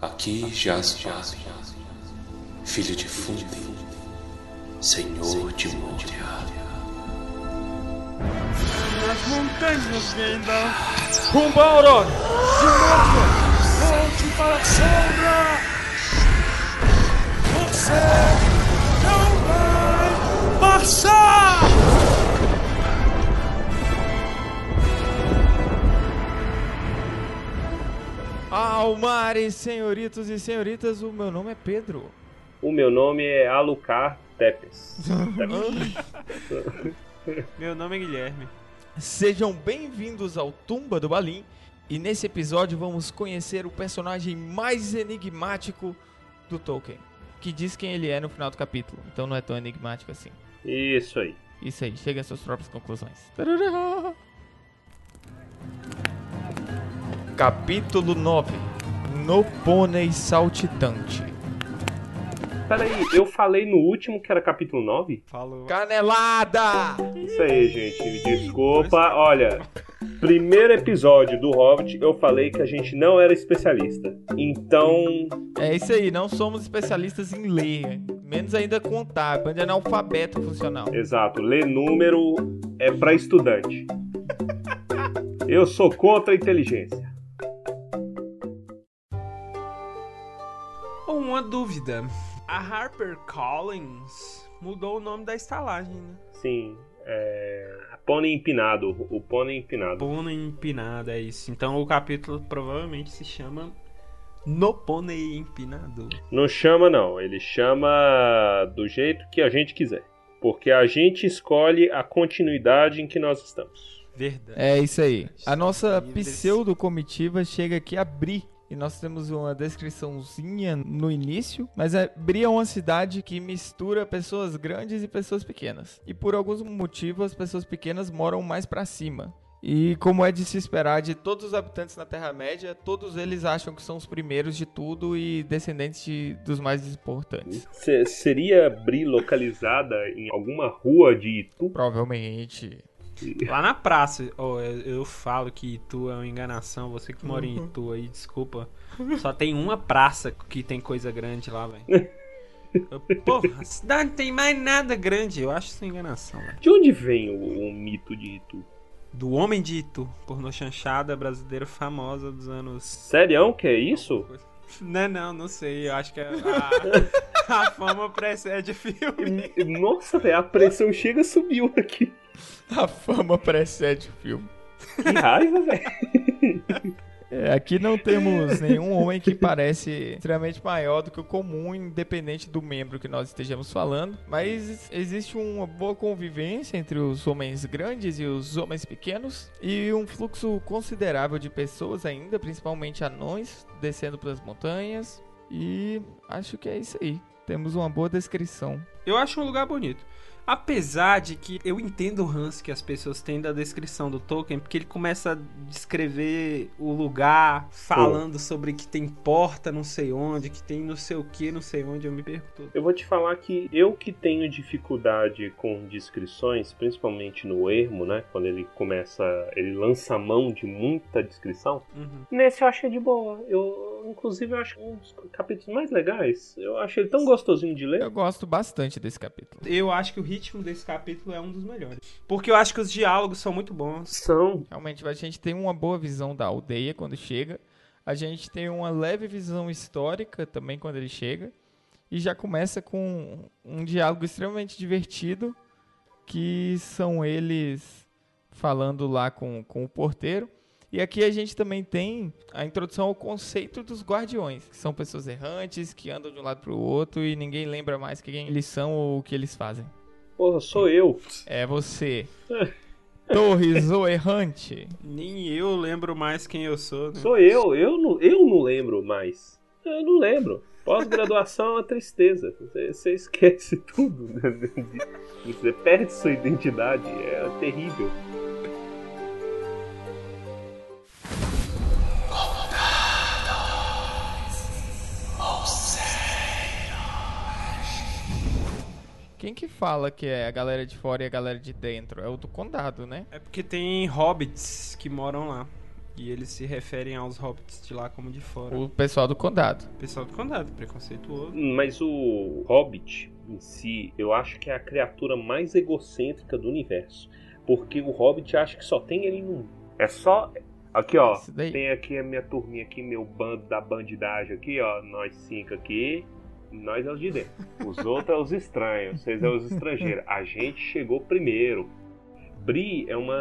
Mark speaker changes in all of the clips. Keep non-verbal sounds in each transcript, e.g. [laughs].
Speaker 1: Aqui jaz Vale, filho de Fundi, senhor de Moria.
Speaker 2: Nas montanhas Gandalf, rumo a Aurora, de novo, volte para a sombra! Você não vai passar!
Speaker 3: Almares, senhoritos e senhoritas, o meu nome é Pedro.
Speaker 4: O meu nome é Alucar Tepes. [laughs]
Speaker 2: Meu nome é Guilherme.
Speaker 3: Sejam bem-vindos ao Tumba do Balim e nesse episódio vamos conhecer o personagem mais enigmático do Tolkien, que diz quem ele é no final do capítulo, então não é tão enigmático assim.
Speaker 4: Isso aí.
Speaker 3: Isso aí, chega às suas próprias conclusões. Tarará. [laughs] Capítulo 9 No Pônei Saltitante
Speaker 4: Peraí, eu falei no último que era capítulo 9?
Speaker 2: Falou.
Speaker 3: Canelada!
Speaker 4: Isso aí, gente. Me desculpa. Olha, primeiro episódio do Hobbit eu falei que a gente não era especialista. Então,
Speaker 3: É isso aí, não somos especialistas em ler, menos ainda contar, bando de analfabeto funcional.
Speaker 4: exato, ler número é pra estudante. Eu sou contra a inteligência.
Speaker 2: Uma dúvida. A HarperCollins mudou o nome da estalagem, né?
Speaker 4: Sim, é. Pônei empinado. O pônei empinado.
Speaker 2: Pônei Empinado, é isso. Então o capítulo provavelmente se chama No Pônei Empinado.
Speaker 4: Não chama, não. Ele chama do jeito que a gente quiser. Porque a gente escolhe a continuidade em que nós estamos.
Speaker 2: Verdade.
Speaker 3: É isso aí. A nossa pseudo-comitiva chega aqui a Bri. E nós temos uma descriçãozinha no início, mas a Bri é uma cidade que mistura pessoas grandes e pessoas pequenas. E por alguns motivos as pessoas pequenas moram mais pra cima. E como é de se esperar de todos os habitantes na Terra-média, todos eles acham que são os primeiros de tudo e descendentes de- dos mais importantes.
Speaker 4: Se- seria Bri localizada em alguma rua de Itu?
Speaker 3: Provavelmente.
Speaker 2: Lá na praça, ó, eu, eu falo que Itu é uma enganação. Você que mora em Itu aí, desculpa. Só tem uma praça que tem coisa grande lá, velho. Eu, [laughs] Porra, a cidade não tem mais nada grande. Eu acho isso uma enganação, velho.
Speaker 4: De onde vem o, o mito de Itu?
Speaker 2: Do Homem de Itu, pornô chanchada brasileira famosa dos anos.
Speaker 4: Sério que é isso?
Speaker 2: Não, não, não sei. Eu acho que a, [laughs] a, a fama precede o filme.
Speaker 4: Nossa, velho, a pressão chega subiu aqui. [laughs]
Speaker 3: A fama precede o filme.
Speaker 4: Que raiva, velho.
Speaker 3: É, aqui não temos nenhum homem que parece extremamente maior do que o comum, independente do membro que nós estejamos falando. Mas existe uma boa convivência entre os homens grandes e os homens pequenos. E um fluxo considerável de pessoas ainda, principalmente anões, descendo pelas montanhas. E acho que é isso aí. Temos uma boa descrição.
Speaker 2: Eu acho um lugar bonito. Apesar de que eu entendo o ranço que as pessoas têm da descrição do Tolkien, porque ele começa a descrever o lugar, falando sobre que tem porta não sei onde, que tem não sei o que, não sei onde, eu me perco tudo.
Speaker 4: Eu vou te falar que eu que tenho dificuldade com descrições, principalmente no ermo, né? Quando ele começa, ele lança a mão de muita descrição.
Speaker 2: Uhum.
Speaker 4: Nesse eu achei de boa. Eu, inclusive, eu acho um dos capítulos mais legais. Eu acho ele tão gostosinho de ler.
Speaker 3: Eu gosto bastante desse capítulo.
Speaker 2: Eu acho que o ritmo desse capítulo é um dos melhores. Porque eu acho que os diálogos são muito bons.
Speaker 4: São.
Speaker 3: Realmente, a gente tem uma boa visão da aldeia quando chega. A gente tem uma leve visão histórica também quando ele chega. E já começa com um diálogo extremamente divertido, que são eles falando lá com, com o porteiro. E aqui a gente também tem a introdução ao conceito dos guardiões, que são pessoas errantes, que andam de um lado para o outro e ninguém lembra mais quem eles são ou o que eles fazem.
Speaker 4: Porra, sou eu.
Speaker 3: É você. [laughs] Torres o errante.
Speaker 2: Nem eu lembro mais quem eu sou. Né?
Speaker 4: Sou eu. Eu não, eu não lembro mais. Eu não lembro. Pós-graduação é uma tristeza. Você, você esquece [laughs] tudo. né? Você perde sua identidade. É terrível.
Speaker 3: Quem que fala que é a galera de fora e a galera de dentro? É o do condado, né?
Speaker 2: É porque tem hobbits que moram lá. E eles se referem aos hobbits de lá como de fora.
Speaker 3: O pessoal do condado.
Speaker 2: O pessoal do condado, preconceituoso.
Speaker 4: Mas o Hobbit em si, eu acho que é a criatura mais egocêntrica do universo. Porque o Hobbit acha que só tem ele no mundo. É só. Aqui, ó. Tem aqui a minha turminha aqui, meu bando da bandidagem aqui, ó. Nós cinco aqui. Nós é os de dentro. Os outros é os estranhos. Vocês é os estrangeiros. A gente chegou primeiro. Bri é, uma,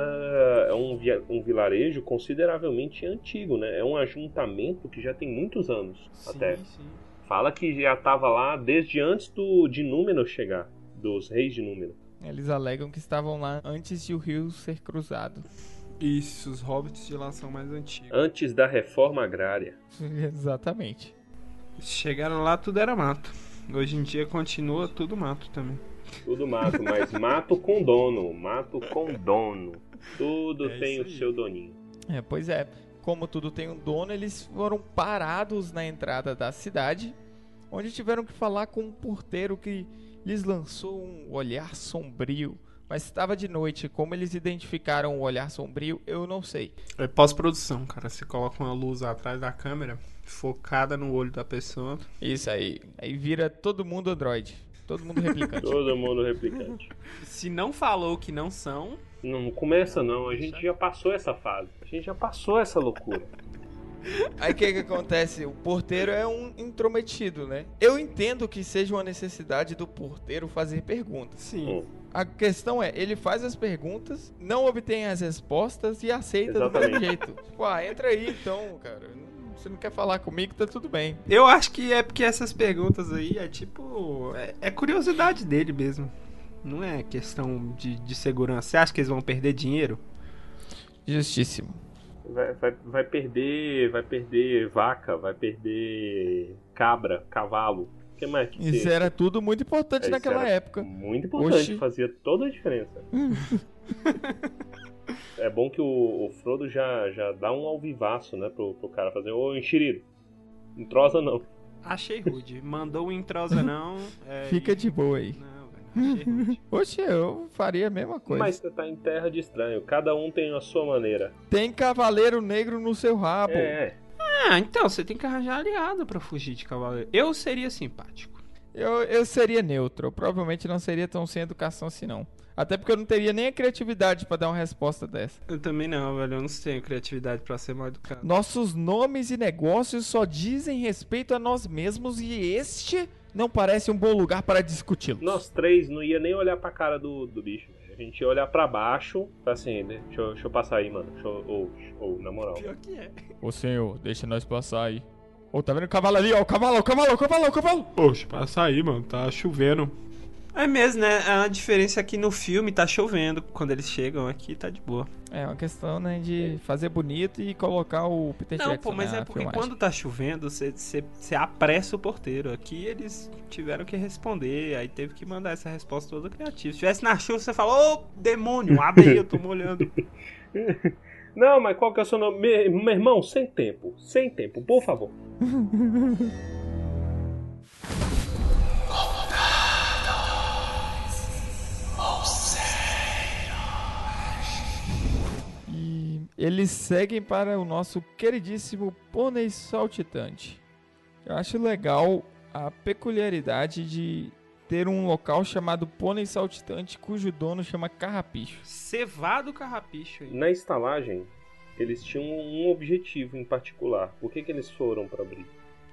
Speaker 4: é um, um vilarejo consideravelmente antigo, né? É um ajuntamento que já tem muitos anos até.
Speaker 2: sim.
Speaker 4: Fala que já estava lá desde antes do, de Númenor chegar, dos reis de Númenor.
Speaker 3: Eles alegam que estavam lá antes de o rio ser cruzado.
Speaker 2: Isso, os hobbits de lá são mais antigos.
Speaker 4: Antes da reforma agrária. [laughs]
Speaker 3: Exatamente.
Speaker 2: Chegaram lá, tudo era mato. Hoje em dia continua tudo mato também.
Speaker 4: Tudo mato, mas mato com dono. Mato com dono. Tudo
Speaker 2: É
Speaker 4: tem o seu doninho.
Speaker 3: É, pois é. Como tudo tem um dono, eles foram parados na entrada da cidade, onde tiveram que falar com um porteiro que lhes lançou um olhar sombrio. Mas estava de noite, como eles identificaram o olhar sombrio, eu não sei.
Speaker 2: É pós-produção, cara. Você coloca uma luz atrás da câmera, focada no olho da pessoa.
Speaker 3: Isso aí. Aí vira todo mundo android. Todo mundo replicante. [laughs]
Speaker 4: Todo mundo replicante.
Speaker 2: Se não falou que não são,
Speaker 4: Não começa não, a gente já passou essa fase. A gente já passou essa loucura. [laughs]
Speaker 3: Aí o que que acontece? O porteiro é um intrometido, né? Eu entendo que seja uma necessidade do porteiro fazer perguntas.
Speaker 2: sim.
Speaker 4: Hum.
Speaker 3: A questão é, ele faz as perguntas, não obtém as respostas e aceita do
Speaker 4: Exatamente.
Speaker 3: mesmo jeito. Tipo, ah, entra aí então, cara. Você não quer falar comigo, tá tudo bem.
Speaker 2: Eu acho que é porque essas perguntas aí é tipo. É, é curiosidade dele mesmo. Não é questão de, de segurança. Você acha que eles vão perder dinheiro?
Speaker 3: Justíssimo.
Speaker 4: Vai, vai, vai perder. Vai perder vaca, vai perder cabra, cavalo. Que mais que
Speaker 3: Isso era tudo muito importante
Speaker 4: Isso
Speaker 3: naquela época.
Speaker 4: Muito importante,
Speaker 3: Oxi.
Speaker 4: fazia toda a diferença. [laughs] é bom que o, o Frodo já, já dá um alvivaço, né, pro, pro cara fazer. Ô, enxerido, entrosa não.
Speaker 2: Achei rude. Mandou o entrosa não. [laughs] é,
Speaker 3: Fica
Speaker 2: e-
Speaker 3: de boa aí.
Speaker 2: Não, velho. Achei rude. [laughs]
Speaker 3: Oxe, eu faria a mesma coisa.
Speaker 4: Mas você tá em terra de estranho, cada um tem a sua maneira.
Speaker 3: Tem cavaleiro negro no seu rabo.
Speaker 4: É,
Speaker 2: Ah, então você tem que arranjar aliado pra fugir de cavaleiro. Eu seria simpático.
Speaker 3: Eu, eu seria neutro. Eu provavelmente não seria tão sem educação assim, não. Até porque eu não teria nem a criatividade pra dar uma resposta dessa.
Speaker 2: Eu também não, velho. Eu não tenho criatividade pra ser mal educado.
Speaker 3: Nossos nomes e negócios só dizem respeito a nós mesmos e este não parece um bom lugar para discuti-los.
Speaker 4: nós três não ia nem olhar pra cara do, do bicho. Gente ia olhar pra baixo, assim, né? Deixa eu, deixa eu passar aí, mano. Deixa eu, ou, ou, na moral.
Speaker 2: Pior que é.
Speaker 3: Ô senhor, deixa nós passar aí. Ô, tá vendo o cavalo ali, ó? O cavalo, o cavalo, o cavalo, o cavalo!
Speaker 2: Poxa, passa aí, mano. Tá chovendo. É mesmo, né? A diferença é que no filme tá chovendo. Quando eles chegam aqui, tá de boa.
Speaker 3: É uma questão, né, de fazer bonito e colocar o Peter
Speaker 2: Não,
Speaker 3: Jackson
Speaker 2: pô, mas é porque
Speaker 3: filmagem.
Speaker 2: quando tá chovendo, você- apressa o porteiro. Aqui eles tiveram que responder, aí teve que mandar essa resposta toda criativa. Se tivesse na chuva, você fala, ô demônio, abre aí, eu tô molhando. [laughs]
Speaker 4: Não, mas qual que é o seu nome? Me- Meu irmão, sem tempo. Sem tempo, por favor. [laughs]
Speaker 3: eles seguem para o nosso queridíssimo pônei saltitante. Eu acho legal a peculiaridade de ter um local chamado pônei saltitante cujo dono chama Carrapicho.
Speaker 2: Cevado carrapicho aí.
Speaker 4: Na estalagem, eles tinham um objetivo em particular. Por que, que eles foram pra abrir?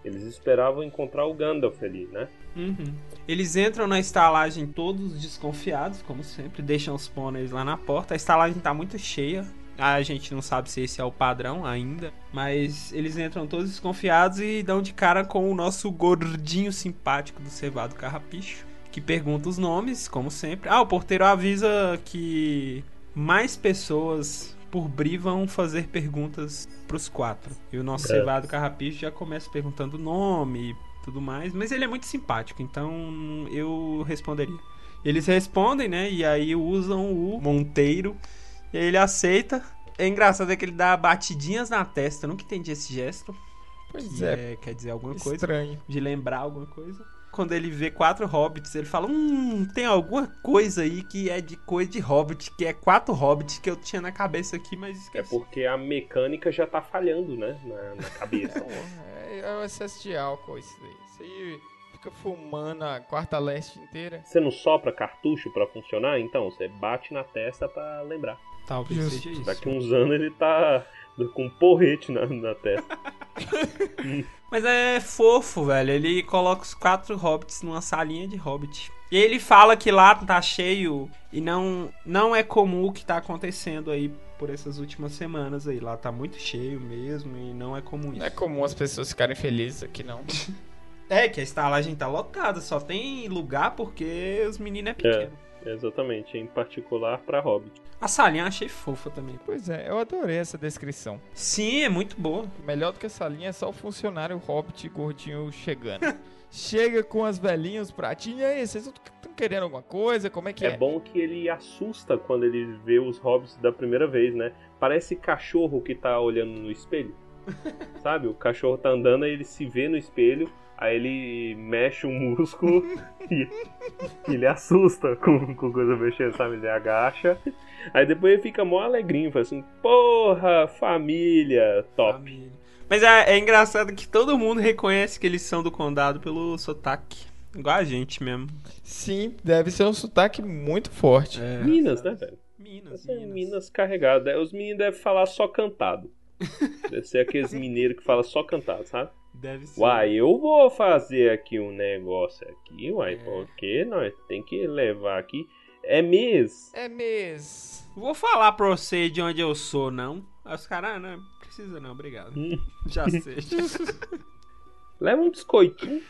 Speaker 4: Eles esperavam encontrar o Gandalf ali, né?
Speaker 2: Uhum. Eles entram na estalagem todos desconfiados, como sempre, deixam os pôneis lá na porta. A estalagem tá muito cheia. A gente não sabe se esse é o padrão ainda, mas eles entram todos desconfiados e dão de cara com o nosso gordinho simpático do cevado carrapicho, que pergunta os nomes, como sempre. Ah, o porteiro avisa que mais pessoas por Bri vão fazer perguntas pros quatro. E o nosso
Speaker 4: É.
Speaker 2: cevado carrapicho já começa perguntando o nome e tudo mais, mas ele é muito simpático, então eu responderia. Eles respondem, né? E aí usam o Monteiro. E aí ele aceita. É engraçado é que ele dá batidinhas na testa. Eu nunca entendi esse gesto.
Speaker 3: Pois
Speaker 2: que
Speaker 3: é,
Speaker 2: é, quer dizer alguma coisa.
Speaker 3: estranho.
Speaker 2: De lembrar alguma coisa. quando ele vê quatro hobbits, ele fala: Hum, tem alguma coisa aí que é de coisa de hobbit, que é quatro hobbits que eu tinha na cabeça aqui, mas
Speaker 4: É
Speaker 2: esqueci.
Speaker 4: porque a mecânica já tá falhando, né? Na, na cabeça. [laughs]
Speaker 3: É, é o excesso de álcool isso daí. Isso aí fica fumando a quarta leste inteira.
Speaker 4: Você não sopra cartucho pra funcionar? Então, você bate na testa pra lembrar.
Speaker 2: Talvez
Speaker 3: Justo.
Speaker 2: seja isso.
Speaker 4: Daqui uns anos ele tá com um porrete na, na testa. [laughs]
Speaker 2: Mas é fofo, velho. Ele coloca os quatro hobbits numa salinha de hobbit. E ele fala que lá tá cheio e não, não é comum o que tá acontecendo aí por essas últimas semanas aí. Lá tá muito cheio mesmo e não é comum isso.
Speaker 3: Não é comum as pessoas ficarem felizes aqui, não. [laughs]
Speaker 2: É, que a estalagem tá lotada, só tem lugar porque os meninos é pequeno.
Speaker 4: Exatamente, em particular pra Hobbit.
Speaker 2: A salinha eu achei fofa também.
Speaker 3: Pois é, eu adorei essa descrição.
Speaker 2: Sim, é muito boa.
Speaker 3: Melhor do que essa linha é só o funcionário hobbit gordinho chegando. [laughs] Chega com as velhinhas, os pratinhos. E aí, vocês estão querendo alguma coisa? Como é que
Speaker 4: É
Speaker 3: é?
Speaker 4: bom que ele assusta quando ele vê os hobbits da primeira vez, né? Parece cachorro que tá olhando no espelho. [laughs] Sabe? O cachorro tá andando, aí ele se vê no espelho, aí ele mexe um músculo [laughs] e ele assusta com, com coisa mexendo, sabe? Ele agacha. Aí depois ele fica mó alegrinho, fala assim: Porra, família, top.
Speaker 2: Família. Mas é, é engraçado que todo mundo reconhece que eles são do condado pelo sotaque. Igual a gente mesmo.
Speaker 3: Sim, deve ser um sotaque muito forte.
Speaker 2: É.
Speaker 4: Minas, né, velho?
Speaker 2: Minas,
Speaker 4: Essa é
Speaker 2: Minas.
Speaker 4: Minas carregado. Os meninos devem falar só cantado. [laughs] Deve ser aqueles mineiros que falam só cantado, sabe?
Speaker 2: Deve ser.
Speaker 4: Uai, eu vou fazer aqui um negócio aqui, uai,
Speaker 2: É.
Speaker 4: porque nós tem que levar aqui. É mês.
Speaker 3: É mesmo.
Speaker 2: Vou falar pra você de onde eu sou, não. Aí os caras, ah, não, precisa não, obrigado.
Speaker 4: Hum. [laughs]
Speaker 2: Já sei. [laughs]
Speaker 4: Leva um biscoitinho.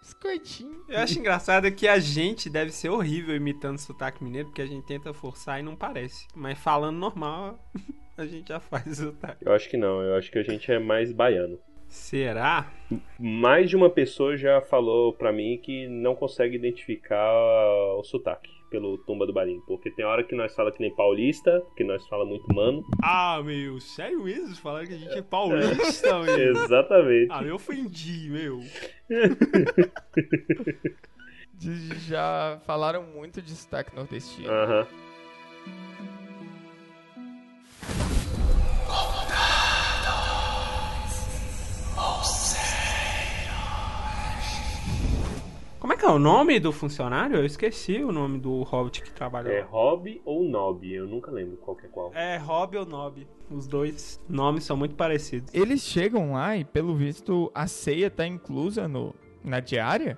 Speaker 3: Biscoitinho.
Speaker 2: Eu acho engraçado que a gente deve ser horrível imitando sotaque mineiro, porque a gente tenta forçar e não parece. Mas falando normal, [laughs] a gente já faz o sotaque.
Speaker 4: Eu acho que não, eu acho que a gente é mais baiano.
Speaker 2: Será?
Speaker 4: Mais de uma pessoa já falou pra mim que não consegue identificar o sotaque pelo Tumba do Barim. Porque tem hora que nós fala que nem paulista, que nós fala muito mano.
Speaker 2: Ah, meu, sério isso? Falaram que a gente é paulista, [laughs] meu.
Speaker 4: Exatamente.
Speaker 2: Ah, eu ofendi, meu. [laughs]
Speaker 3: Já falaram muito de sotaque nordestino.
Speaker 4: Aham.
Speaker 2: Como é que é o nome do funcionário? Eu esqueci o nome do hobbit que trabalha
Speaker 4: É
Speaker 2: lá.
Speaker 4: Hobby ou Nob? Eu nunca lembro qual que é qual.
Speaker 2: É Rob ou Nob. Os dois nomes são muito parecidos.
Speaker 3: Eles chegam lá e, pelo visto, a ceia tá inclusa no, na diária.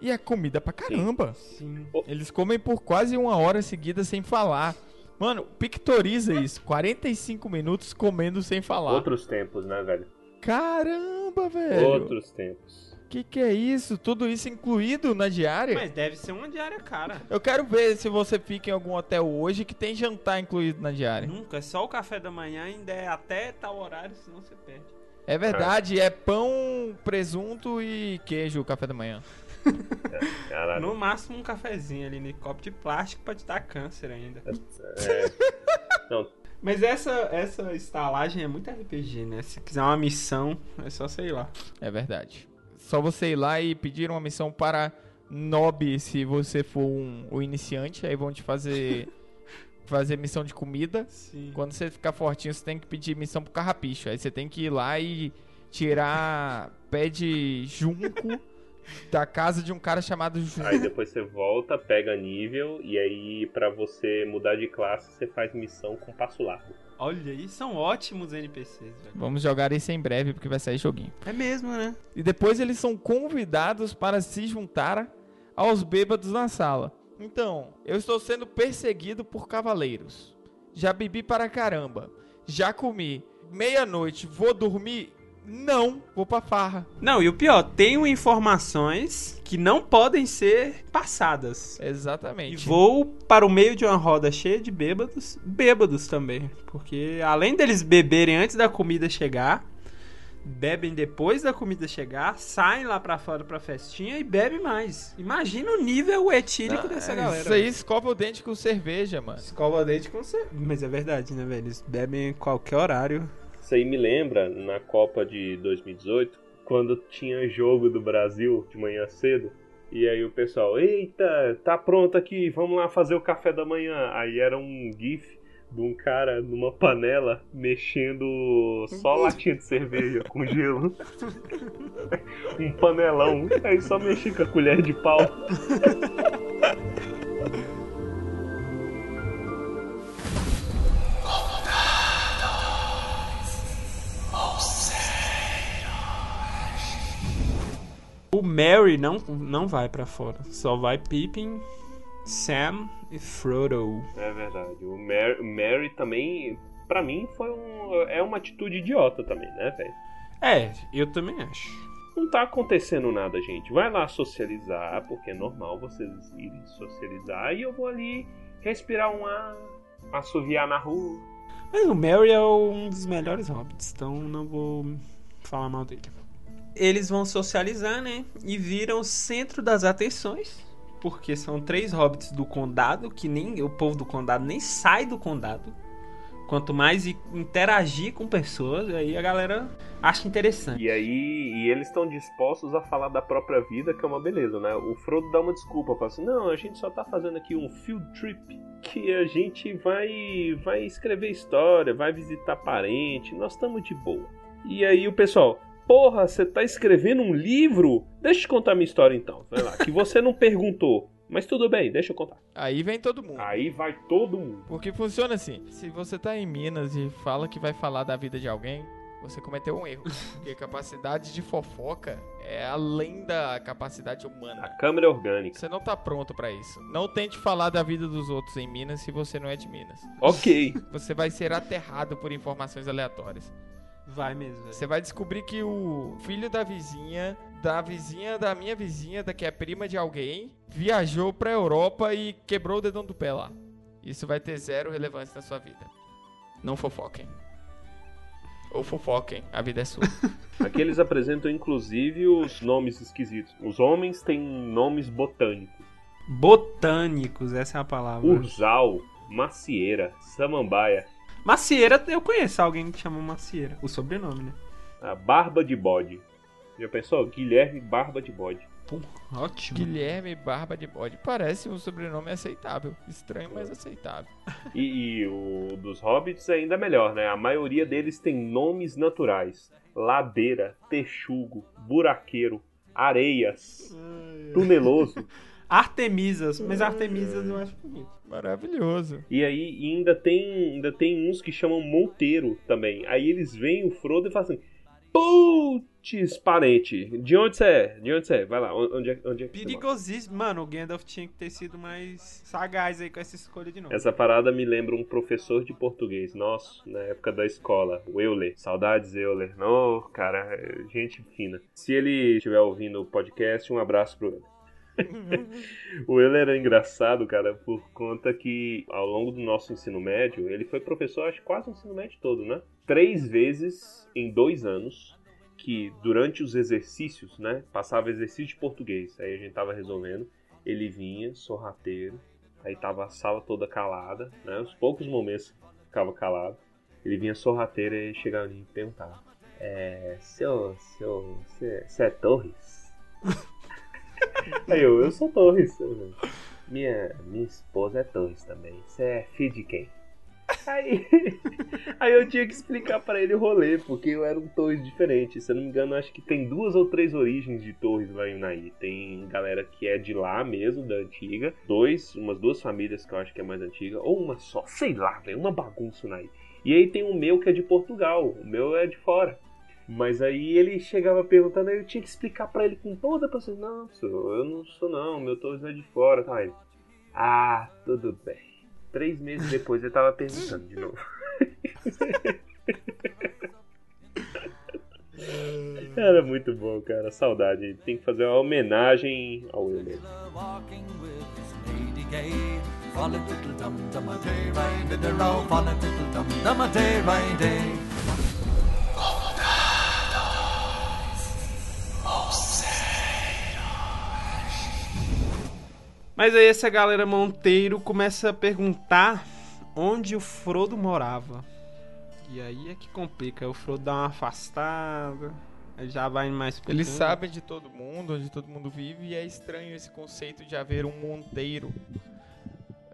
Speaker 3: E é comida pra caramba.
Speaker 2: Sim.
Speaker 3: Eles comem por quase uma hora seguida sem falar. Mano, pictoriza isso. 45 minutos comendo sem falar.
Speaker 4: Outros tempos, né, velho?
Speaker 3: Caramba, velho.
Speaker 4: Outros tempos.
Speaker 3: Que que é isso? Tudo isso incluído na diária?
Speaker 2: Mas deve ser uma diária cara.
Speaker 3: Eu quero ver se você fica em algum hotel hoje que tem jantar incluído na diária.
Speaker 2: Nunca, é só o café da manhã ainda é até tal horário, senão você perde.
Speaker 3: É verdade, é pão, presunto e queijo o café da manhã. [laughs]
Speaker 4: Caralho.
Speaker 2: No máximo um cafezinho ali no copo de plástico pra te dar câncer ainda.
Speaker 4: É. [laughs] Não,
Speaker 2: Mas essa, essa estalagem é muito RPG, né? Se quiser uma missão, é só sei lá.
Speaker 3: É verdade. Só você ir lá e pedir uma missão para Nob se você for um, o iniciante, aí vão te fazer [laughs] fazer missão de comida.
Speaker 2: Sim.
Speaker 3: Quando você ficar fortinho, você tem que pedir missão pro carrapicho. Aí você tem que ir lá e tirar [laughs] pé de junco da casa de um cara chamado Junco.
Speaker 4: Aí depois você volta, pega nível, e aí pra você mudar de classe, você faz missão com passo largo.
Speaker 2: Olha aí, são ótimos NPCs, velho.
Speaker 3: Vamos jogar isso em breve porque vai sair joguinho.
Speaker 2: É mesmo, né?
Speaker 3: E depois eles são convidados para se juntar aos bêbados na sala. Então, eu estou sendo perseguido por cavaleiros. Já bebi para caramba. Já comi. Meia-noite, vou dormir? Não, vou pra farra.
Speaker 2: Não, e o pior, tenho informações que não podem ser passadas. E
Speaker 3: Exatamente.
Speaker 2: vou para o meio de uma roda cheia de bêbados, bêbados também. Porque além deles beberem antes da comida chegar, bebem depois da comida chegar, saem lá pra fora pra festinha e bebem mais. Imagina o nível etílico dessa
Speaker 3: Ah,
Speaker 2: galera.
Speaker 3: Isso aí escova o dente com cerveja, mano.
Speaker 2: Escova dente com você. Mas é verdade, né, velho? Eles bebem em qualquer horário.
Speaker 4: Isso aí me lembra na Copa de 2018, quando tinha jogo do Brasil de manhã cedo, E aí o pessoal, eita, tá pronto aqui, vamos lá fazer o café da manhã. Aí era um gif de um cara numa panela mexendo só latinha de cerveja com gelo. [laughs] um panelão. Aí só mexia com a colher de pau. [laughs]
Speaker 2: O Mary não, não vai pra fora. Só vai Pippin, Sam e Frodo.
Speaker 4: É verdade. O Mary, Mary também, pra mim, foi um, é uma atitude idiota também, né, velho?
Speaker 2: É, eu também acho.
Speaker 4: Não tá acontecendo nada, gente. Vai lá socializar, porque é normal vocês irem socializar. E eu vou ali respirar um ar, assoviar na rua.
Speaker 2: Mas o Mary é um dos melhores hobbits, então não vou falar mal dele. Eles vão socializar, né? E viram o centro das atenções. Porque são três hobbits do condado, que nem o povo do condado nem sai do condado. Quanto mais interagir com pessoas, aí a galera acha interessante.
Speaker 4: E aí, e eles estão dispostos a falar da própria vida, que é uma beleza, né? O Frodo dá uma desculpa, fala assim: "Não, a gente só tá fazendo aqui um field trip, que a gente vai vai escrever história, vai visitar parente, nós estamos de boa". E aí o pessoal: "Porra, você tá escrevendo um livro? Deixa eu te contar minha história então. Vai lá, que você não perguntou, mas tudo bem, deixa eu contar".
Speaker 3: Aí vem todo mundo.
Speaker 4: Aí vai todo mundo.
Speaker 3: Porque funciona assim: se você tá em Minas e fala que vai falar da vida de alguém, você cometeu um erro. [laughs] Porque a capacidade de fofoca é além da capacidade
Speaker 4: A
Speaker 3: humana.
Speaker 4: câmera é orgânica.
Speaker 3: Você não tá pronto pra isso. Não tente falar da vida dos outros em Minas se você não é de Minas.
Speaker 4: OK.
Speaker 3: Você vai ser aterrado por informações aleatórias.
Speaker 2: Vai mesmo.
Speaker 3: Você vai descobrir que o filho da vizinha, da vizinha da minha vizinha, da que é prima de alguém, viajou pra Europa e quebrou o dedão do pé lá. Isso vai ter zero relevância na sua vida. Não fofoquem. Ou fofoquem, a vida é sua. [laughs]
Speaker 4: Aqui eles apresentam inclusive os nomes esquisitos. Os homens têm nomes botânicos.
Speaker 2: Botânicos, essa é a palavra.
Speaker 4: Urzal, macieira, samambaia,
Speaker 2: Macieira, eu conheço alguém que chama Macieira. O sobrenome, né?
Speaker 4: a barba de bode. Já pensou? Guilherme Barba de Bode.
Speaker 2: Pô, ótimo.
Speaker 3: Guilherme Barba de Bode. Parece um sobrenome aceitável. Estranho, mas aceitável.
Speaker 4: E, e o dos hobbits é ainda melhor, né? A maioria deles tem nomes naturais: ladeira, texugo, buraqueiro, areias, tuneloso. [laughs]
Speaker 2: Artemisas, mas Artemisas eu acho bonito.
Speaker 3: Maravilhoso.
Speaker 4: E aí e ainda tem, ainda tem uns que chamam Monteiro também. Aí eles veem o Frodo e falam assim: Putz, parente, de onde você é? De onde você é? Vai lá, onde é, onde é que você mora?"
Speaker 2: Perigosíssimo. Mano, o Gandalf tinha que ter sido mais sagaz aí com essa escolha de nome.
Speaker 4: Essa parada me lembra um professor de português nosso, na época da escola, o Euler. Saudades, Euler. Não, cara, é gente fina. Se ele estiver ouvindo o podcast, um abraço pro Euler. [laughs] o Euler era engraçado, cara, por conta que ao longo do nosso ensino médio, ele foi professor, acho quase o ensino médio todo, né? Três vezes em dois anos, que durante os exercícios, né? Passava exercício de português, aí a gente tava resolvendo, ele vinha, sorrateiro, aí tava a sala toda calada, né? Os poucos momentos ficava calado, ele vinha sorrateiro e chegava mim e perguntava: É. Seu. Seu. Você é Torres? Aí eu, eu sou Torres. Minha, minha esposa é Torres também. Você é filho de quem? Aí, [laughs] aí eu tinha que explicar pra ele o rolê, porque eu era um Torres diferente. Se eu não me engano, acho que tem duas ou três origens de Torres lá em Unaí. Tem galera que é de lá mesmo, da antiga. Dois, umas duas famílias que eu acho que é mais antiga. Ou uma só, sei lá, velho, uma bagunça Unaí. E aí tem o meu que é de Portugal. O meu é de fora. Mas aí ele chegava perguntando, aí eu tinha que explicar pra ele com toda a paciência. Não, eu não sou não, meu Torres é de fora. Tá, ele, ah, tudo bem. Três meses depois ele tava perguntando de novo. [laughs] Era muito bom, cara. Saudade. Tem que fazer uma homenagem ao Euler.
Speaker 2: Mas aí essa galera Monteiro começa a perguntar onde o Frodo morava. E aí é que complica. O Frodo dá uma afastada. Já vai mais
Speaker 3: Eles sabem de todo mundo, onde todo mundo vive, e é estranho esse conceito de haver um monteiro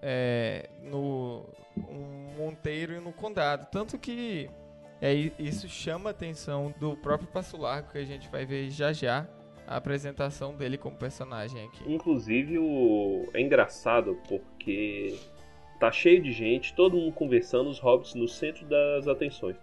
Speaker 3: é, no um monteiro no condado. Tanto que é, isso chama a atenção do próprio Passo Largo, que a gente vai ver já já a apresentação dele como personagem aqui.
Speaker 4: Inclusive, o... é engraçado porque tá cheio de gente, todo mundo conversando, os hobbits no centro das atenções.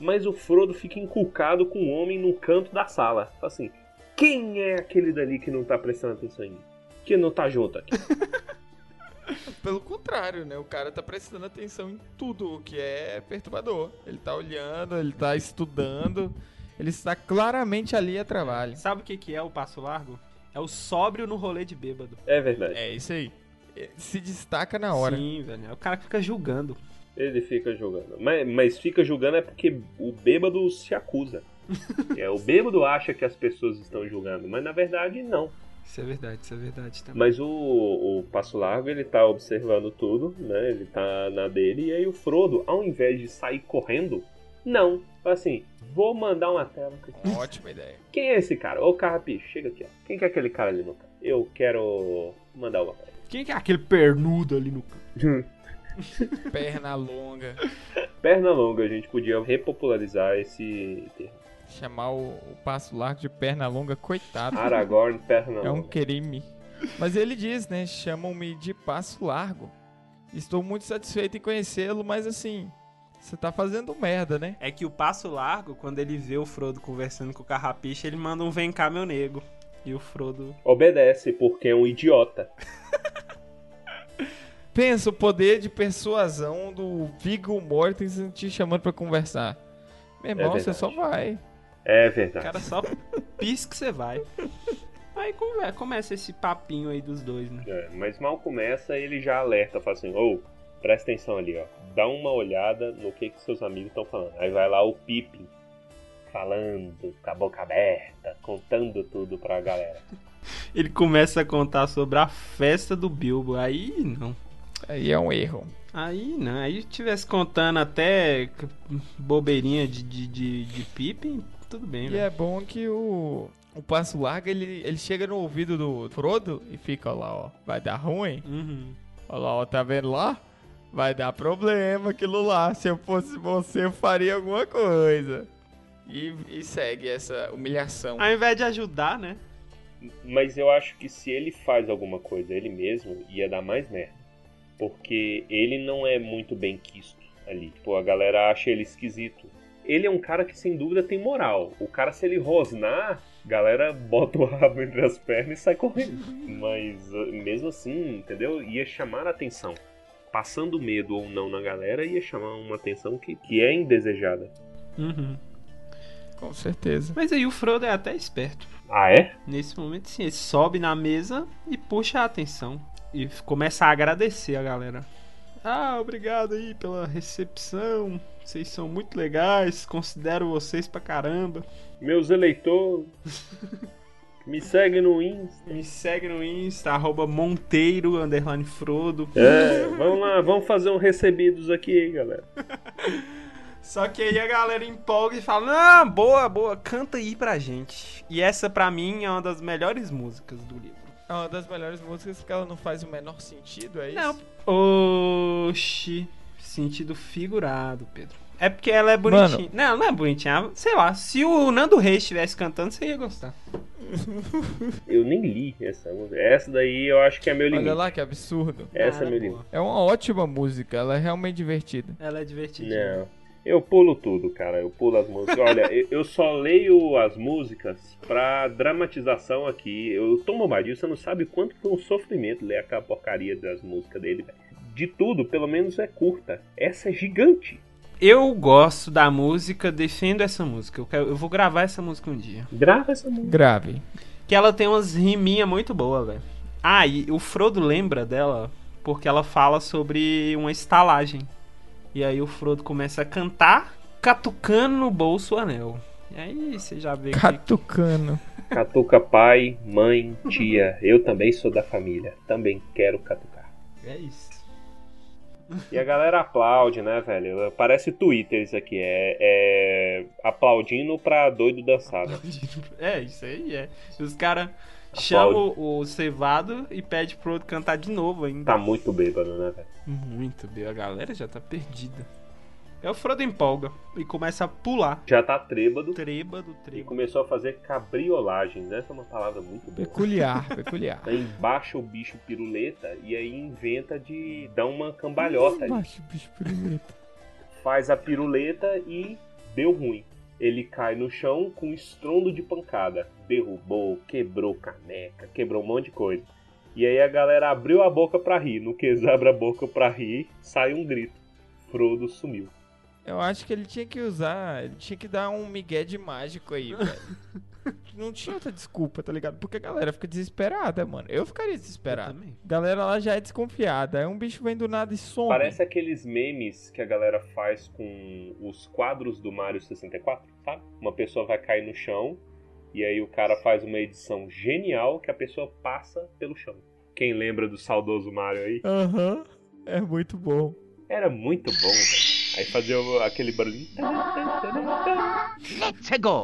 Speaker 4: Mas o Frodo fica inculcado com um homem no canto da sala. Assim: quem é aquele dali que não tá prestando atenção em mim? Que não tá junto aqui? [laughs]
Speaker 3: Pelo contrário, né? O cara tá prestando atenção em tudo o que é perturbador. Ele tá olhando, ele tá estudando, ele está claramente ali a trabalho.
Speaker 2: Sabe o que, que é o passo largo? É o sóbrio no rolê de bêbado.
Speaker 4: É verdade.
Speaker 3: É isso aí. Ele Se destaca na hora.
Speaker 2: Sim, velho. É o cara que fica julgando.
Speaker 4: Ele fica julgando. Mas, mas fica julgando é porque o bêbado se acusa. [laughs] É, o bêbado acha que as pessoas estão julgando, mas na verdade não.
Speaker 2: Isso é verdade, isso é verdade também.
Speaker 4: Mas o, o Passo Largo, ele tá observando tudo, né? Ele tá na dele. E aí o Frodo, ao invés de sair correndo, não. Fala assim, vou mandar uma tela.
Speaker 3: Ótima ideia.
Speaker 4: Quem é esse cara? Ô Carrapicho, chega aqui, ó. Quem que é aquele cara ali no canto? Eu quero mandar uma tela.
Speaker 2: Quem que é aquele pernudo ali no canto? [laughs]
Speaker 3: Perna longa.
Speaker 4: Perna longa, a gente podia repopularizar esse termo.
Speaker 3: Chamar o, o passo largo de perna longa, coitado.
Speaker 4: Aragorn, perna
Speaker 3: É um
Speaker 4: longa.
Speaker 3: crime. Mas ele diz, né? Chamam-me de passo largo. Estou muito satisfeito em conhecê-lo, mas assim, você tá fazendo merda, né?
Speaker 2: É que o passo largo, quando ele vê o Frodo conversando com o Carrapicho, ele manda um vem cá, meu nego. E o Frodo.
Speaker 4: Obedece, porque é um idiota. [laughs]
Speaker 3: Pensa o poder de persuasão do Viggo Mortensen te chamando pra conversar. Meu irmão, você
Speaker 4: verdade.
Speaker 3: só vai.
Speaker 4: É
Speaker 2: O
Speaker 4: verdade.
Speaker 2: cara só pisca que você vai. [laughs] Aí come- começa esse papinho aí dos dois, né?
Speaker 4: É, mas mal começa, ele já alerta, fala assim, ô, presta atenção ali, ó. Dá uma olhada no que, que seus amigos estão falando. Aí vai lá o Pippin, falando, com a boca aberta, contando tudo pra galera. [laughs]
Speaker 2: Ele começa a contar sobre a festa do Bilbo. Aí não.
Speaker 3: Aí é um erro.
Speaker 2: Aí não. Aí tivesse contando até bobeirinha de, de, de, de Pippin, tudo bem,
Speaker 3: E
Speaker 2: velho.
Speaker 3: é bom que o, o passo largo, ele, ele chega no ouvido do Frodo e fica lá, ó. Vai dar ruim?
Speaker 2: Uhum.
Speaker 3: Olha lá, ó, tá vendo lá? Vai dar problema aquilo lá. Se eu fosse você, eu faria alguma coisa. E, e segue essa humilhação.
Speaker 2: Ao invés de ajudar, né?
Speaker 4: Mas eu acho que se ele faz alguma coisa ele mesmo, ia dar mais merda. Porque ele não é muito bem quisto ali. Tipo, a galera acha ele esquisito. Ele é um cara que sem dúvida tem moral. O cara, se ele rosnar, a galera bota o rabo entre as pernas e sai correndo. Mas uh, mesmo assim, entendeu? Ia chamar a atenção. Passando medo ou não na galera, ia chamar uma atenção que, que é indesejada.
Speaker 2: Uhum.
Speaker 3: Com certeza.
Speaker 2: Mas aí o Frodo é até esperto.
Speaker 4: Ah, é?
Speaker 2: Nesse momento, sim, ele sobe na mesa e puxa a atenção. E começa a agradecer a galera. Ah, obrigado aí pela recepção. Vocês são muito legais. Considero vocês pra caramba.
Speaker 4: Meus eleitores, [laughs] me segue no Insta.
Speaker 2: Me segue no Insta, arroba Monteiro, underline Frodo.
Speaker 4: É, vamos lá, vamos fazer um recebidos aqui, galera. [laughs]
Speaker 2: Só que aí a galera empolga e fala: Não, boa, boa, canta aí pra gente. E essa pra mim é uma das melhores músicas do livro.
Speaker 3: É uma das melhores músicas porque ela não faz o menor sentido, é isso?
Speaker 2: Não. Oxi, sentido figurado, Pedro. É porque ela é bonitinha. Não, não é bonitinha. Sei lá, se o Nando Reis estivesse cantando, você ia gostar. [laughs]
Speaker 4: Eu nem li essa música. Essa daí eu acho que é meu limite.
Speaker 3: Olha lá que absurdo.
Speaker 4: Essa é
Speaker 2: Não,
Speaker 4: meu
Speaker 2: ela
Speaker 4: limite.
Speaker 3: É uma ótima música, ela é realmente divertida.
Speaker 2: Ela é divertida.
Speaker 4: Não. Eu pulo tudo, cara. Eu pulo as músicas. Olha, [laughs] eu- só leio as músicas pra dramatização aqui. Eu Tom Bombadil, você não sabe quanto foi um sofrimento ler aquela porcaria das músicas dele. De tudo, pelo menos é curta. Essa é gigante.
Speaker 2: Eu gosto da música, defendo essa música. Eu, quero- eu vou gravar essa música um dia.
Speaker 4: Grava essa música.
Speaker 3: Grave.
Speaker 2: Que ela tem umas riminhas muito boas, velho. Ah, e o Frodo lembra dela porque ela fala sobre uma estalagem. E aí o Frodo começa a cantar, catucando no bolso o anel. E aí você já vê que.
Speaker 3: Catucano.
Speaker 4: Catuca pai, mãe, tia. Eu também sou da família. Também quero catucar.
Speaker 2: É isso.
Speaker 4: E a galera aplaude, né, velho? Parece Twitter isso aqui. É, é aplaudindo pra doido dançar. Né?
Speaker 2: É, isso aí é. Os caras chamam o cevado e pede pro outro cantar de novo ainda.
Speaker 4: Tá muito bêbado, né, velho?
Speaker 2: Muito bem, a galera já tá perdida. É o Frodo empolga e começa a pular.
Speaker 4: Já tá trêbado.
Speaker 2: Trêbado,
Speaker 4: E
Speaker 2: trêbado.
Speaker 4: começou a fazer cabriolagem. Essa é uma palavra muito boa.
Speaker 3: Peculiar, [laughs] peculiar.
Speaker 4: Aí baixa o bicho piruleta e aí inventa de dar uma cambalhota.
Speaker 3: Baixa o bicho piruleta.
Speaker 4: Faz a piruleta e deu ruim. Ele cai no chão com estrondo de pancada. Derrubou, quebrou caneca, quebrou um monte de coisa. E aí a galera abriu a boca pra rir. No que eles abrem a boca pra rir, sai um grito. Frodo sumiu.
Speaker 3: Eu acho que ele tinha que usar, ele tinha que dar um migué de mágico aí, velho. [laughs] Não tinha outra desculpa, tá ligado? Porque a galera fica desesperada, mano. Eu ficaria
Speaker 2: Eu
Speaker 3: desesperado.
Speaker 2: também.
Speaker 3: Galera lá já é desconfiada. Aí um bicho vem do nada e some.
Speaker 4: Parece aqueles memes que a galera faz com os quadros do Mario 64, sabe? Uma pessoa vai cair no chão e aí o cara faz uma edição genial que a pessoa passa pelo chão. Quem lembra do saudoso Mario aí?
Speaker 3: Aham. É muito bom.
Speaker 4: Era muito bom, velho. Aí fazia o- aquele barulhinho.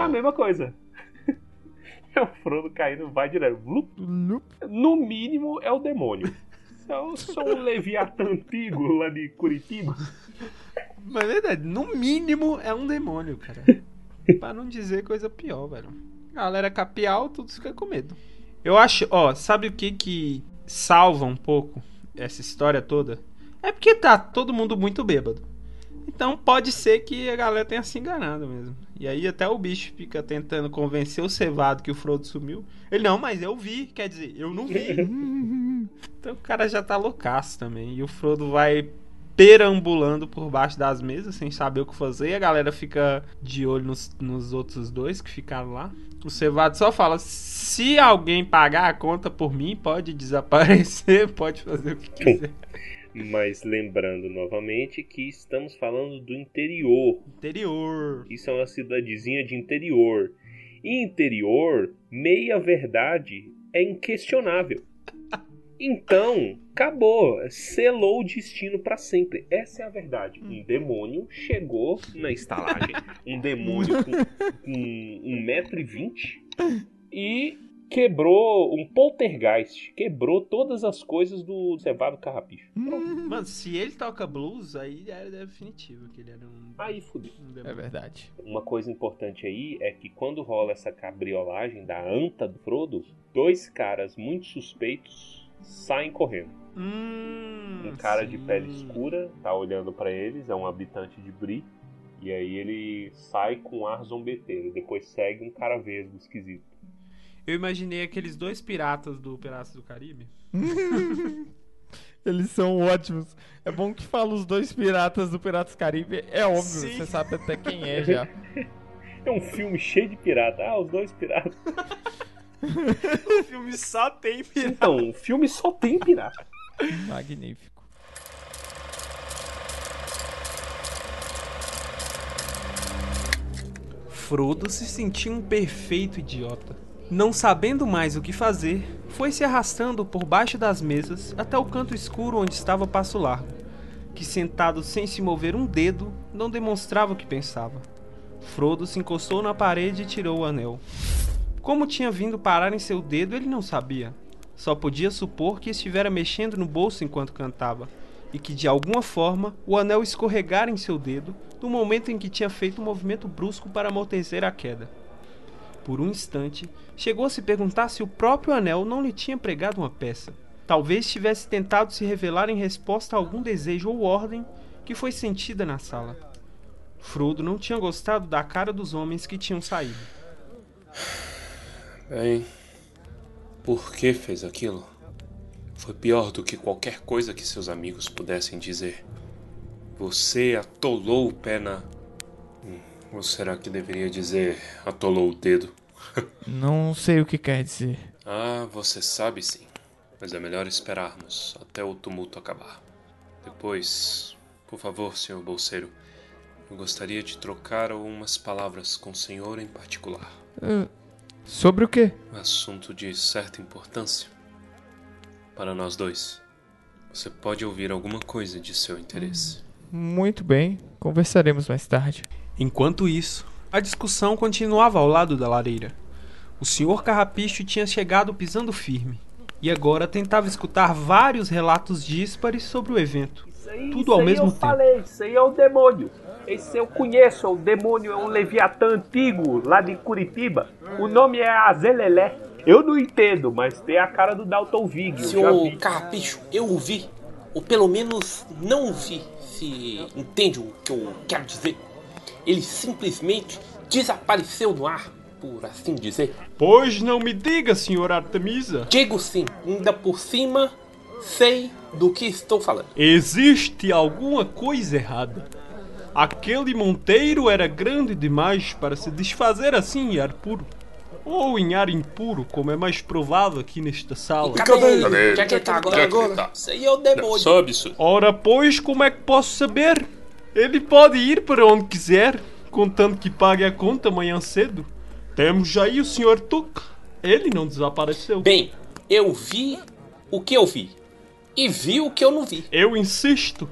Speaker 4: A mesma coisa. É o Frodo caindo, vai direto. No mínimo é o demônio. Eu sou um Leviatã antigo lá de Curitiba.
Speaker 2: Mas é verdade, no mínimo é um demônio, cara. pra não dizer coisa pior, velho. Galera capial, tudo fica com medo. Eu acho, ó, sabe o que que salva um pouco essa história toda? É porque tá todo mundo muito bêbado. Então pode ser que a galera tenha se enganado mesmo. E aí até o bicho fica tentando convencer o cevado que o Frodo sumiu. Ele, não, mas eu vi, quer dizer, eu não vi. [laughs] então o cara já tá loucaço também. E o Frodo vai perambulando por baixo das mesas sem saber o que fazer. E a galera fica de olho nos, nos outros dois que ficaram lá. O Cevado só fala: se alguém pagar a conta por mim, pode desaparecer, [laughs] pode fazer o que quiser.
Speaker 4: Mas lembrando novamente que estamos falando do interior.
Speaker 2: Interior.
Speaker 4: Isso é uma cidadezinha de interior. E interior, meia verdade é inquestionável. [laughs] Então, acabou. Selou o destino pra sempre. Essa é a verdade. Um demônio chegou na estalagem. [laughs] Um demônio com, com 1,20m e quebrou um poltergeist. Quebrou todas as coisas do cevado carrapicho.
Speaker 2: Mano, se ele toca blues, aí é definitivo que ele era um.
Speaker 4: Aí fudeu.
Speaker 2: um
Speaker 3: É verdade.
Speaker 4: Uma coisa importante aí é que quando rola essa cabriolagem da anta do Frodo, dois caras muito suspeitos saem correndo.
Speaker 2: Hum,
Speaker 4: Um cara de
Speaker 2: sim.
Speaker 4: pele escura tá olhando pra eles, é um habitante de Bri, e aí ele sai com ar zombeteiro. Depois segue um cara vesgo esquisito.
Speaker 2: Eu imaginei aqueles dois piratas do Piratas do Caribe. [laughs]
Speaker 3: Eles são ótimos. É bom que fala os dois piratas do Piratas Caribe. É óbvio,
Speaker 2: Sim.
Speaker 3: você sabe até quem é já. [laughs]
Speaker 4: É um filme cheio de pirata. Ah, os dois piratas. [laughs]
Speaker 2: O filme só tem pirata.
Speaker 4: Então, o filme só tem pirata.
Speaker 3: Magnífico.
Speaker 2: Frodo se sentia um perfeito idiota. Não sabendo mais o que fazer, foi se arrastando por baixo das mesas até o canto escuro onde estava Passo Largo, que sentado sem se mover um dedo, não demonstrava o que pensava. Frodo se encostou na parede e tirou o anel. Como tinha vindo parar em seu dedo, ele não sabia. Só podia supor que estivera mexendo no bolso enquanto cantava, e que de alguma forma o anel escorregara em seu dedo no momento em que tinha feito um movimento brusco para amortecer a queda. Por um instante, chegou a se perguntar se o próprio anel não lhe tinha pregado uma peça. Talvez tivesse tentado se revelar em resposta a algum desejo ou ordem que foi sentida na sala. Frodo não tinha gostado da cara dos homens que tinham saído.
Speaker 1: Bem, por que fez aquilo? Foi pior do que qualquer coisa que seus amigos pudessem dizer. Você atolou o pé na. Hum, Ou será que deveria dizer atolou o dedo? [laughs]
Speaker 3: Não sei o que quer dizer.
Speaker 1: Ah, você sabe sim. Mas é melhor esperarmos até o tumulto acabar. Depois, por favor, senhor bolseiro, eu gostaria de trocar algumas palavras com o senhor em particular.
Speaker 3: Ah, sobre o quê?
Speaker 1: Assunto de certa importância para nós dois. Você pode ouvir alguma coisa de seu interesse.
Speaker 3: Muito bem, conversaremos mais tarde.
Speaker 2: Enquanto isso, a discussão continuava ao lado da lareira. O senhor Carrapicho tinha chegado pisando firme e agora tentava escutar vários relatos díspares sobre o evento.
Speaker 4: Aí,
Speaker 2: Tudo ao mesmo
Speaker 4: eu
Speaker 2: tempo.
Speaker 4: falei, isso aí é o demônio. Esse eu conheço, o demônio é um leviatã antigo lá de Curitiba. O nome é Azelelé. Eu não entendo, mas tem a cara do Dalton Vig.
Speaker 5: Senhor. Carrapicho, eu o vi. Ou pelo menos não o vi, se entende o que eu quero dizer. Ele simplesmente desapareceu no ar, por assim dizer.
Speaker 2: Pois não me diga, senhor Artemisa.
Speaker 5: Digo sim, ainda por cima, sei do que estou falando.
Speaker 2: Existe alguma coisa errada. Aquele Monteiro era grande demais para se desfazer assim em ar puro. Ou em ar impuro, como é mais provável aqui nesta sala.
Speaker 5: Cadê ele?
Speaker 1: Cadê ele?
Speaker 5: Onde é que ele tá agora?
Speaker 1: Onde é que ele
Speaker 5: agora?
Speaker 1: tá?
Speaker 5: Isso aí é o demônio.
Speaker 1: Só absurdo.
Speaker 2: Ora, pois, como é que posso saber? Ele pode ir para onde quiser, contanto que pague a conta amanhã cedo. Temos já aí o Sr. Tuck. Ele não desapareceu.
Speaker 5: Bem, eu vi o que eu vi. E vi o que eu não vi.
Speaker 2: Eu insisto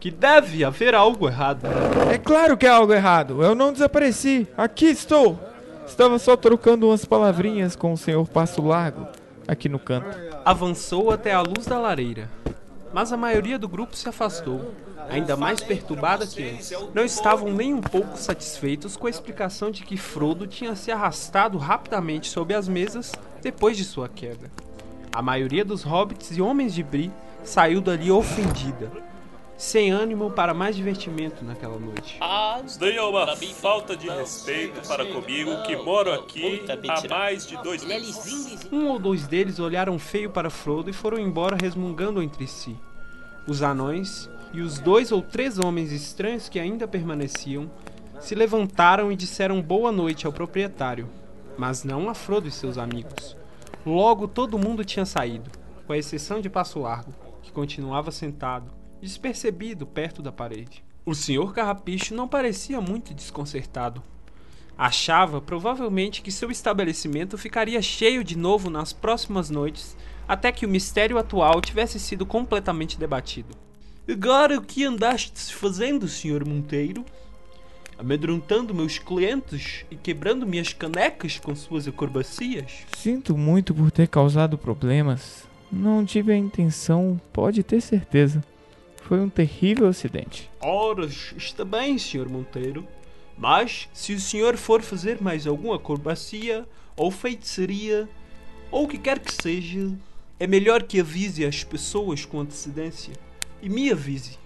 Speaker 2: que deve haver algo errado.
Speaker 3: É claro que é algo errado. Eu não desapareci. Aqui estou. Estava só trocando umas palavrinhas com o senhor Passo Largo, aqui no canto.
Speaker 2: Avançou até a luz da lareira, mas a maioria do grupo se afastou, ainda mais perturbada que antes. Não estavam nem um pouco satisfeitos com a explicação de que Frodo tinha se arrastado rapidamente sob as mesas depois de sua queda. A maioria dos hobbits e homens de Bri saiu dali ofendida, sem ânimo para mais divertimento naquela noite.
Speaker 5: Ah,
Speaker 1: Isso daí é uma falta de respeito para comigo que moro aqui há mais de dois meses.
Speaker 2: Um ou dois deles olharam feio para Frodo e foram embora resmungando entre si. Os anões e os dois ou três homens estranhos que ainda permaneciam se levantaram e disseram boa noite ao proprietário, mas não a Frodo e seus amigos. Logo todo mundo tinha saído, com a exceção de Passo Largo, que continuava sentado, despercebido perto da parede. O senhor Carrapicho não parecia muito desconcertado. Achava provavelmente que seu estabelecimento ficaria cheio de novo nas próximas noites, até que o mistério atual tivesse sido completamente debatido. Agora o que andastes fazendo, senhor Monteiro? Amedrontando meus clientes e quebrando minhas canecas com suas acrobacias?
Speaker 3: Sinto muito por ter causado problemas. Não tive a intenção, pode ter certeza. Foi um terrível acidente.
Speaker 2: Ora, está bem, senhor Monteiro. Mas, se o senhor for fazer mais alguma acrobacia, ou feitiçaria, ou o que quer que seja, é melhor que avise as pessoas com antecedência. E me avise.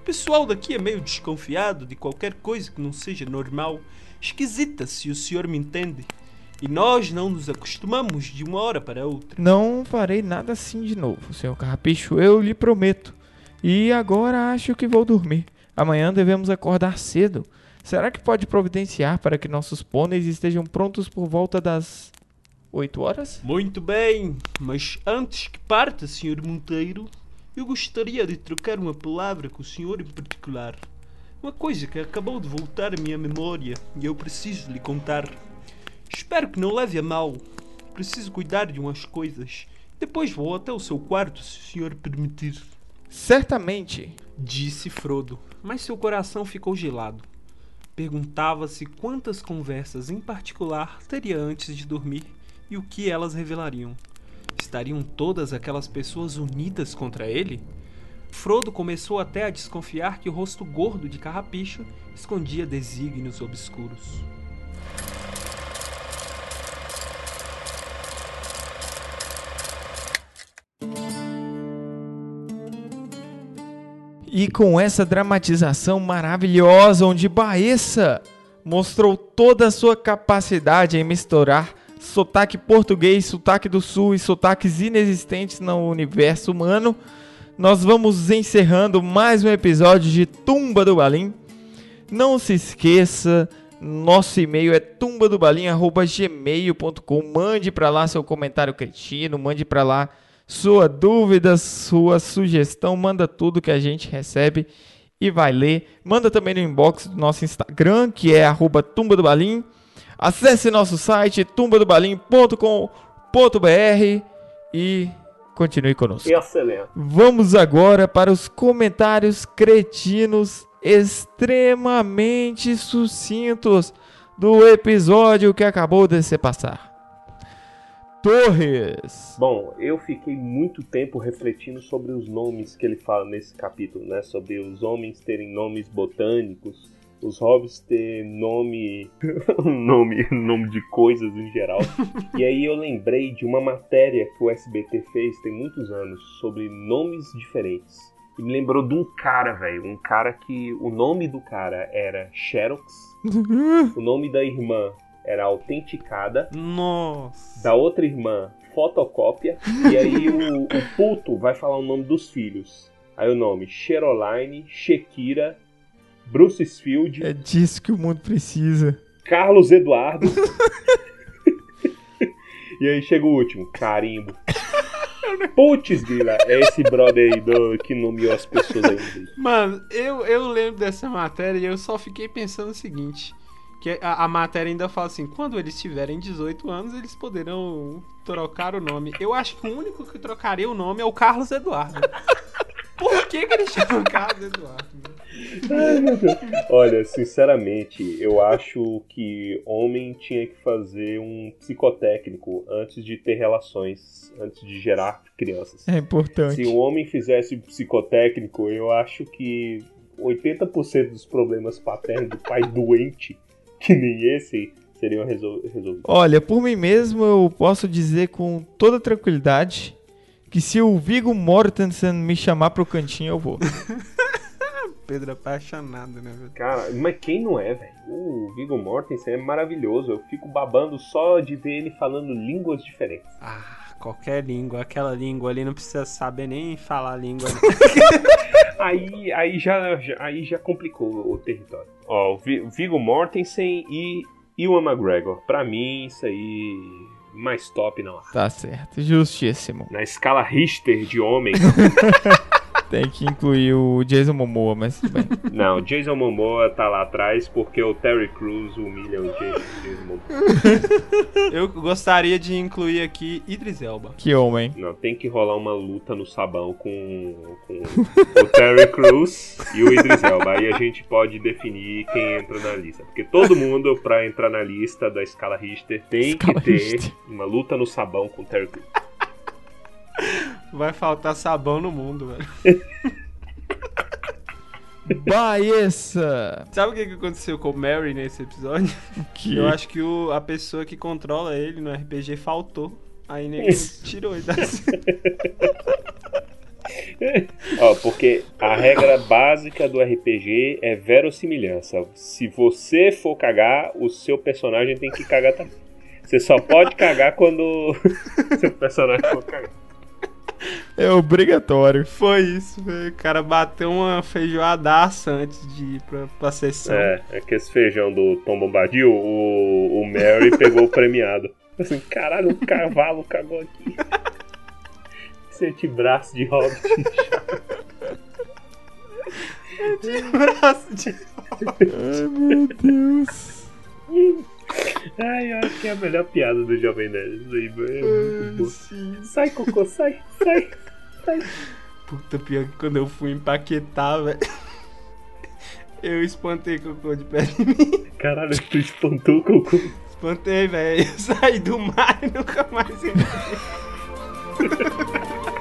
Speaker 2: O pessoal daqui é meio desconfiado de qualquer coisa que não seja normal, esquisita, se o senhor me entende. E nós não nos acostumamos de uma hora para outra.
Speaker 3: Não farei nada assim de novo, senhor Carrapicho, eu lhe prometo. E agora acho que vou dormir. Amanhã devemos acordar cedo. Será que pode providenciar para que nossos pôneis estejam prontos por volta das 8 horas?
Speaker 2: Muito bem, mas antes que parta, Sr. Monteiro, eu gostaria de trocar uma palavra com o senhor em particular. Uma coisa que acabou de voltar à minha memória e eu preciso lhe contar. Espero que não leve a mal. Preciso cuidar de umas coisas. Depois vou até o seu quarto, se o senhor permitir.
Speaker 3: Certamente.
Speaker 2: Disse Frodo, mas seu coração ficou gelado. Perguntava-se quantas conversas em particular teria antes de dormir e o que elas revelariam. Estariam todas aquelas pessoas unidas contra ele? Frodo começou até a desconfiar que o rosto gordo de Carrapicho escondia desígnios obscuros.
Speaker 3: E com essa dramatização maravilhosa, onde Baessa mostrou toda a sua capacidade em misturar sotaque português, sotaque do sul e sotaques inexistentes no universo humano, nós vamos encerrando mais um episódio de Tumba do Balim. Não se esqueça, nosso e-mail é tumbadobalim@gmail.com. Mande para lá seu comentário cretino, mande para lá sua dúvida, sua sugestão, manda tudo que a gente recebe e vai ler. Manda também no inbox do nosso Instagram, que é arroba Tumba do Balim. Acesse nosso site tumbadobalim.com.br e continue conosco.
Speaker 4: Excelente.
Speaker 3: Vamos agora para os comentários cretinos extremamente sucintos do episódio que acabou de se passar. Torres.
Speaker 4: Bom, eu fiquei muito tempo refletindo sobre os nomes que ele fala nesse capítulo, né? Sobre os homens terem nomes botânicos, os hobbits ter nome, [laughs] nome, nome de coisas em geral. [laughs] e aí eu lembrei de uma matéria que o SBT fez tem muitos anos sobre nomes diferentes. E me lembrou de um cara, velho, um cara que o nome do cara era Xerox, [laughs] o nome da irmã era Autenticada,
Speaker 2: Nossa.
Speaker 4: da outra irmã Fotocópia, e aí o, o puto vai falar o nome dos filhos. Aí o nome Cheroline, Shekira, Bruce Field,
Speaker 3: É disso que o mundo precisa.
Speaker 4: Carlos Eduardo. [laughs] e aí chega o último, Carimbo. Putz, Vila, é esse brother aí do, que nomeou as pessoas aí.
Speaker 2: Mano, eu, eu lembro dessa matéria e eu só fiquei pensando o seguinte. Que a, a matéria ainda fala assim, quando eles tiverem 18 anos, eles poderão trocar o nome. Eu acho que o único que trocaria o nome é o Carlos Eduardo. [laughs] Por que, que ele chama Carlos Eduardo? mano?
Speaker 4: Ai, meu Deus. Olha, sinceramente, eu acho que homem tinha que fazer um psicotécnico antes de ter relações, antes de gerar crianças.
Speaker 3: É importante.
Speaker 4: Se o homem fizesse um psicotécnico, eu acho que 80% dos problemas paternos do pai doente, [laughs] que nem esse, seriam resol- resolvidos.
Speaker 3: Olha, por mim mesmo eu posso dizer com toda tranquilidade que se o Viggo Mortensen me chamar pro cantinho eu vou. [laughs]
Speaker 2: Pedro é apaixonado, né, velho?
Speaker 4: Cara, mas quem não é, velho? O Viggo Mortensen é maravilhoso. Eu fico babando só de ver ele falando línguas diferentes.
Speaker 2: Ah, qualquer língua, aquela língua ali não precisa saber nem falar a língua. né? [laughs]
Speaker 4: Aí, aí, já, já- aí já complicou o território. Ó, o Vi- o Viggo Mortensen e Ewan McGregor. Pra mim, isso aí, mais top não há.
Speaker 3: Tá certo, justíssimo.
Speaker 4: Na escala Richter de homem, [laughs]
Speaker 3: Tem que incluir o Jason Momoa, mas tudo bem.
Speaker 4: não, Jason Momoa tá lá atrás porque o Terry Crews humilha o Jason, Jason Momoa. [laughs]
Speaker 2: Eu gostaria de incluir aqui Idris Elba.
Speaker 3: Que homem.
Speaker 4: Não, tem que rolar uma luta no sabão com, com o Terry Crews e o Idris Elba. Aí a gente pode definir quem entra na lista. Porque todo mundo, pra entrar na lista da escala Richter, tem
Speaker 3: Escala
Speaker 4: que ter
Speaker 3: Richter.
Speaker 4: uma luta no sabão com o Terry Crews.
Speaker 2: Vai faltar sabão no mundo, velho. [laughs]
Speaker 3: Baessa!
Speaker 2: Sabe o que, que aconteceu com o Mary nesse episódio?
Speaker 3: Que...
Speaker 2: Eu acho que o, a pessoa que controla ele no RPG faltou. Aí nego tirou ele da [laughs]
Speaker 4: Ó, porque a regra básica do RPG é verossimilhança. Se você for cagar, o seu personagem tem que cagar também. Você só pode cagar quando [laughs] seu personagem for cagar.
Speaker 3: É obrigatório.
Speaker 2: Foi isso, velho. O cara bateu uma feijoadaça antes de ir pra, pra sessão.
Speaker 4: É, é que esse feijão do Tom Bombadil, o, o Mary pegou o premiado. Assim, caralho, um cavalo cagou aqui. Esse antebraço de hobbit.
Speaker 2: Braço de-
Speaker 3: Ai, meu Deus.
Speaker 4: Ai, eu acho que é a melhor piada do Jovem Nerd. É.
Speaker 2: Sim.
Speaker 4: Sai, cocô, sai, sai.
Speaker 2: Puta, pior que quando eu fui empaquetar, velho. Eu espantei cocô de pé de mim.
Speaker 4: Caralho, tu espantou o cocô.
Speaker 2: Espantei, velho. Eu saí do mar e nunca mais entrei. [laughs]